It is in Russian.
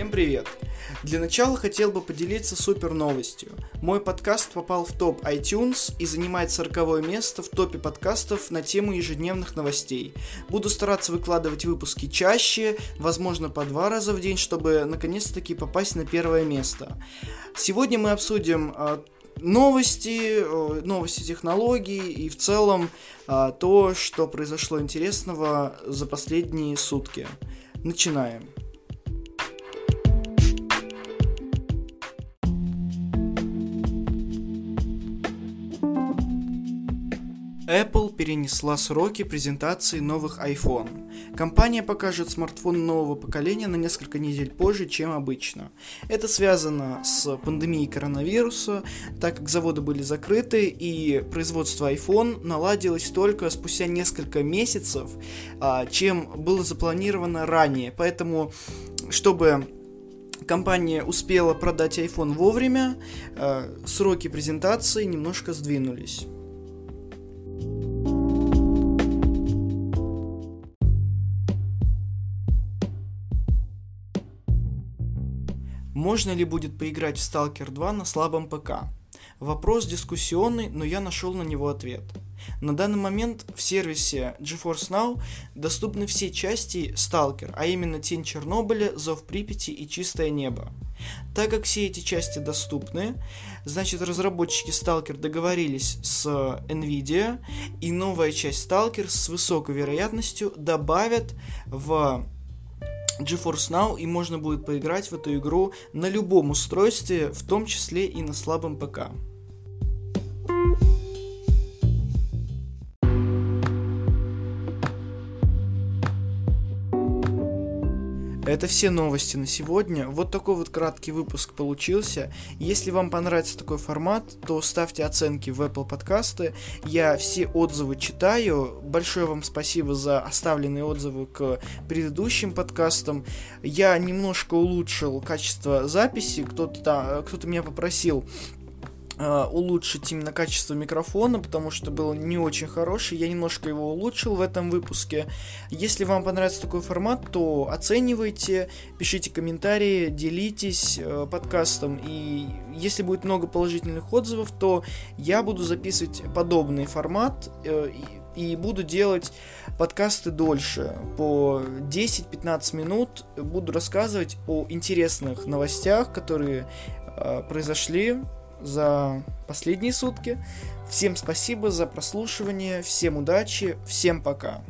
Всем привет! Для начала хотел бы поделиться супер новостью. Мой подкаст попал в топ iTunes и занимает 40 место в топе подкастов на тему ежедневных новостей. Буду стараться выкладывать выпуски чаще, возможно по два раза в день, чтобы наконец-таки попасть на первое место. Сегодня мы обсудим а, новости, новости технологий и в целом а, то, что произошло интересного за последние сутки. Начинаем. Apple перенесла сроки презентации новых iPhone. Компания покажет смартфон нового поколения на несколько недель позже, чем обычно. Это связано с пандемией коронавируса, так как заводы были закрыты и производство iPhone наладилось только спустя несколько месяцев, а, чем было запланировано ранее. Поэтому, чтобы компания успела продать iPhone вовремя, а, сроки презентации немножко сдвинулись. Можно ли будет поиграть в Stalker 2 на слабом ПК? Вопрос дискуссионный, но я нашел на него ответ. На данный момент в сервисе GeForce Now доступны все части Stalker, а именно Тень Чернобыля, Зов Припяти и Чистое Небо. Так как все эти части доступны, значит разработчики Stalker договорились с Nvidia, и новая часть Stalker с высокой вероятностью добавят в GeForce Now, и можно будет поиграть в эту игру на любом устройстве, в том числе и на слабом ПК. Это все новости на сегодня. Вот такой вот краткий выпуск получился. Если вам понравится такой формат, то ставьте оценки в Apple подкасты. Я все отзывы читаю. Большое вам спасибо за оставленные отзывы к предыдущим подкастам. Я немножко улучшил качество записи. Кто-то кто меня попросил улучшить именно качество микрофона, потому что был не очень хороший. Я немножко его улучшил в этом выпуске. Если вам понравится такой формат, то оценивайте, пишите комментарии, делитесь э, подкастом. И если будет много положительных отзывов, то я буду записывать подобный формат э, и, и буду делать подкасты дольше, по 10-15 минут. Буду рассказывать о интересных новостях, которые э, произошли за последние сутки. Всем спасибо за прослушивание, всем удачи, всем пока.